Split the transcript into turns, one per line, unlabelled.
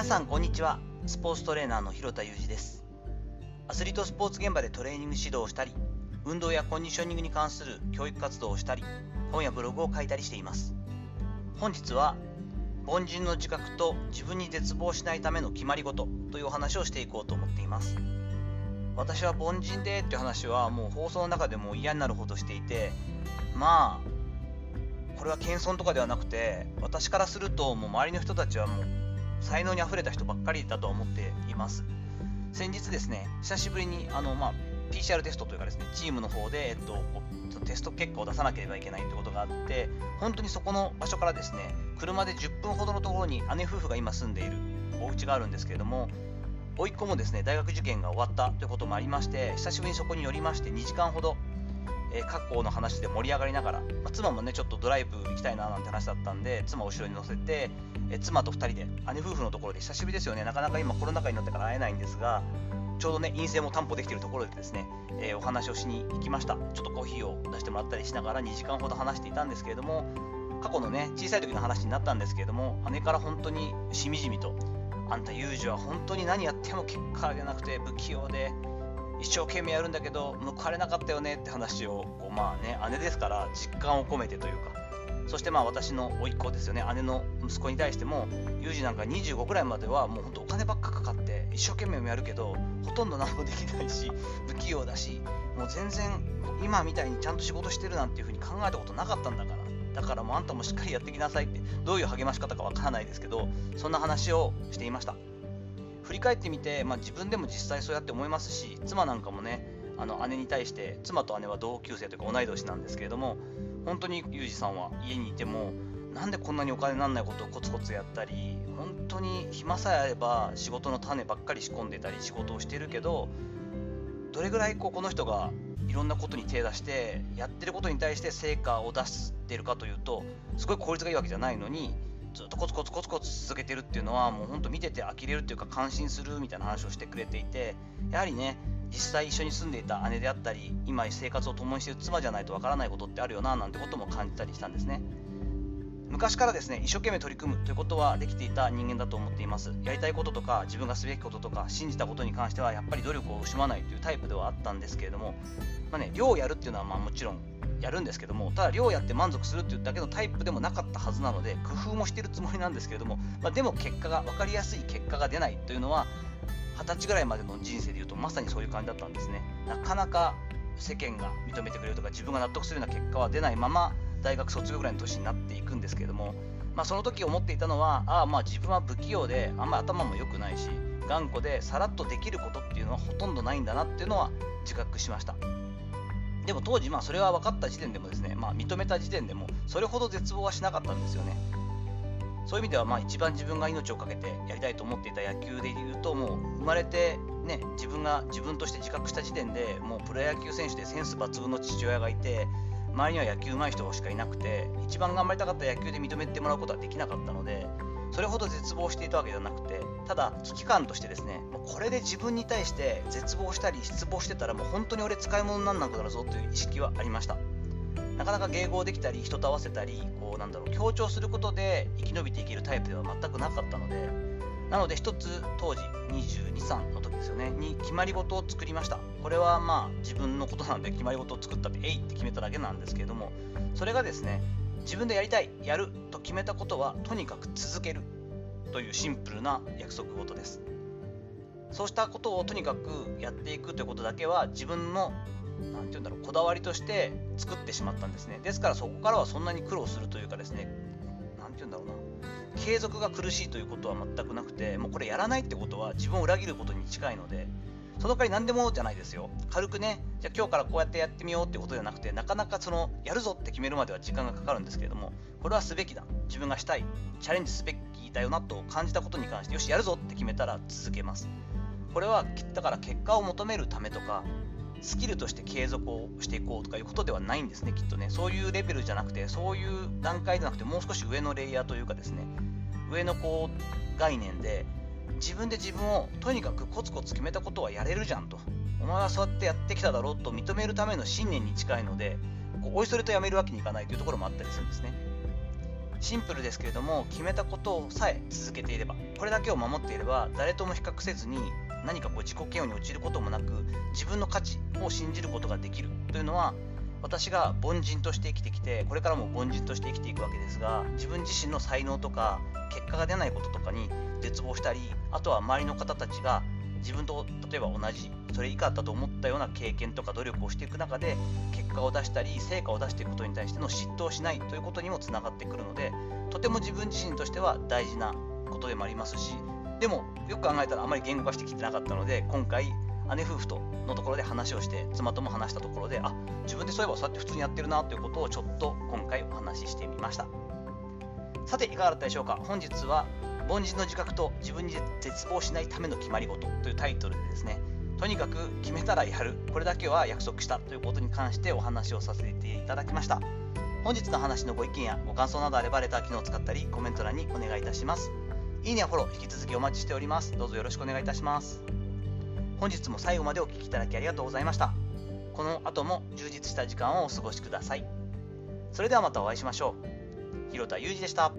皆さんこんにちは。スポーツトレーナーの広田裕二です。アスリートスポーツ現場でトレーニング指導をしたり運動やコンディショニングに関する教育活動をしたり本やブログを書いたりしています。本日は凡人の自覚と自分に絶望しないための決まり事というお話をしていこうと思っています。私は凡人でっていう話はもう放送の中でも嫌になるほどしていてまあこれは謙遜とかではなくて私からするともう周りの人たちはもう才能にあふれた人ばっかりだと思っています。先日ですね久しぶりにあの、まあ、PCR テストというかですねチームの方で、えっと、テスト結果を出さなければいけないということがあって本当にそこの場所からですね車で10分ほどのところに姉夫婦が今住んでいるお家があるんですけれども甥っ子もですね大学受験が終わったということもありまして久しぶりにそこに寄りまして2時間ほどえー、過去の話で盛り上がりながら、まあ、妻もねちょっとドライブ行きたいななんて話だったんで妻を後ろに乗せて、えー、妻と2人で姉夫婦のところで久しぶりですよね。なかなか今コロナ禍になってから会えないんですがちょうどね陰性も担保できているところでですね、えー、お話をしに行きました。ちょっとコーヒーを出してもらったりしながら2時間ほど話していたんですけれども過去のね小さい時の話になったんですけれども姉から本当にしみじみとあんたユージは本当に何やっても結果がなくて不器用で一生懸命やるんだけど報われなかったよねって話をこうまあね姉ですから実感を込めてというか。そしてまあ私の甥っ子ですよね。姉の息子に対してもユージなんか25くらいまではもうほんとお金ばっかかかって一生懸命もやるけどほとんど何もできないし 不器用だしもう全然今みたいにちゃんと仕事してるなんていう風に考えたことなかったんだから。だからもうあんたもしっかりやってきなさいってどういう励まし方かわからないですけどそんな話をしていました。振り返ってみて、まあ、自分でも実際そうやって思いますし妻なんかもねあの姉に対して妻と姉は同級生というか同い年なんですけれども本当にユージさんは家にいてもなんでこんなにお金にならないことをコツコツやったり本当に暇さえあれば仕事の種ばっかり仕込んでたり仕事をしてるけどどれぐらいこうこの人がいろんなことに手出してやってることに対して成果を出してるかというとすごい効率がいいわけじゃないのにずっとコツコツコツコツ続けてるっていうのはもうほんと見てて呆れるっていうか感心するみたいな話をしてくれていてやはりね実際一緒に住んでいた姉であったり今生活を共にしている妻じゃないとわからないことってあるよななんてことも感じたりしたんですね。昔からですね一生懸命取り組むということはできていた人間だと思っています。やりたいこととか自分がすべきこととか信じたことに関してはやっぱり努力を惜しまないというタイプではあったんですけれどもまあね量をやるっていうのはまあもちろんやるんですけどもただ量やって満足するっていうだけのタイプでもなかったはずなので工夫もしてるつもりなんですけれども、まあ、でも結果が分かりやすい結果が出ないというのは二十歳ぐらいまでの人生でいうとまさにそういう感じだったんですね。なかなか世間が認めてくれるとか自分が納得するような結果は出ないまま大学卒業ぐらいの年になっていくんですけれども、まあ、その時思っていたのはああまあ自分は不器用であんまり頭も良くないし頑固でさらっとできることっていうのはほとんどないんだなっていうのは自覚しました。でも当時、まあ、それは分かった時点でもですね、まあ、認めた時点でもそれほど絶望はしなかったんですよね。そういう意味では、まあ、一番自分が命を懸けてやりたいと思っていた野球でいうと、もう生まれて、ね、自分が自分として自覚した時点でもうプロ野球選手でセンス抜群の父親がいて、周りには野球上手い人しかいなくて、一番頑張りたかった野球で認めてもらうことはできなかったので、それほど絶望していたわけではなくてただ危機感としてですねもうこれで自分に対して絶望したり失望してたらもう本当に俺使い物にならなくなるぞという意識はありました。なかなか迎合できたり人と合わせたりこうなんだろう強調することで生き延びていけるタイプでは全くなかったのでなので一つ当時22、3の時ですよねに決まり事を作りました。これはまあ自分のことなんで決まり事を作ったってえいって決めただけなんですけれどもそれがですね自分でやりたいやると決めたことはとにかく続ける。というシンプルな約束事です。そうしたことをとにかくやっていくということだけは自分の何て言うんだろうこだわりとして作ってしまったんですね。ですからそこからはそんなに苦労するというかですね何て言うんだろうな。継続が苦しいということは全くなくてもうこれやらないってことは自分を裏切ることに近いのでその代わり何でもじゃないですよ。軽くね、じゃあ今日からこうやってやってみようってことじゃなくて、なかなかその、やるぞって決めるまでは時間がかかるんですけれども、これはすべきだ。自分がしたい。チャレンジすべきだよなと感じたことに関して、よし、やるぞって決めたら続けます。これは、だから結果を求めるためとか、スキルとして継続をしていこうとかいうことではないんですね、きっとね。そういうレベルじゃなくて、そういう段階じゃなくて、もう少し上のレイヤーというかですね、上のこう概念で、自分で自分をとにかくコツコツ決めたことはやれるじゃんと。お前はそうやってやってきただろうと認めるための信念に近いので、こうおいそれとやめるわけにいかないというところもあったりするんですね。シンプルですけれども決めたことさえ続けていればこれだけを守っていれば誰とも比較せずに何かこう自己嫌悪に陥ることもなく自分の価値を信じることができるというのは私が凡人として生きてきてこれからも凡人として生きていくわけですが自分自身の才能とか結果が出ないこととかに絶望したりあとは周りの方たちが自分と例えば同じそれ以下だと思ったような経験とか努力をしていく中で結果を出したり成果を出していくことに対しての嫉妬をしないということにもつながってくるのでとても自分自身としては大事なことでもありますしでもよく考えたらあまり言語化してきてなかったので今回姉夫婦とのところで話をして妻とも話したところであ自分でそういえばそうやって普通にやってるなということをちょっと今回お話ししてみました。さていかがだったでしょうか？本日は凡人の自覚と自分に絶望しないための決まり事というタイトルでですねとにかく決めたらやる。これだけは約束したということに関してお話をさせていただきました。本日の話のご意見やご感想などあればレター機能を使ったりコメント欄にお願いいたします。いいねやフォロー引き続きお待ちしております。どうぞよろしくお願いいたします。本日も最後までお聴きいただきありがとうございました。この後も充実した時間をお過ごしください。それではまたお会いしましょう。広田裕二でした。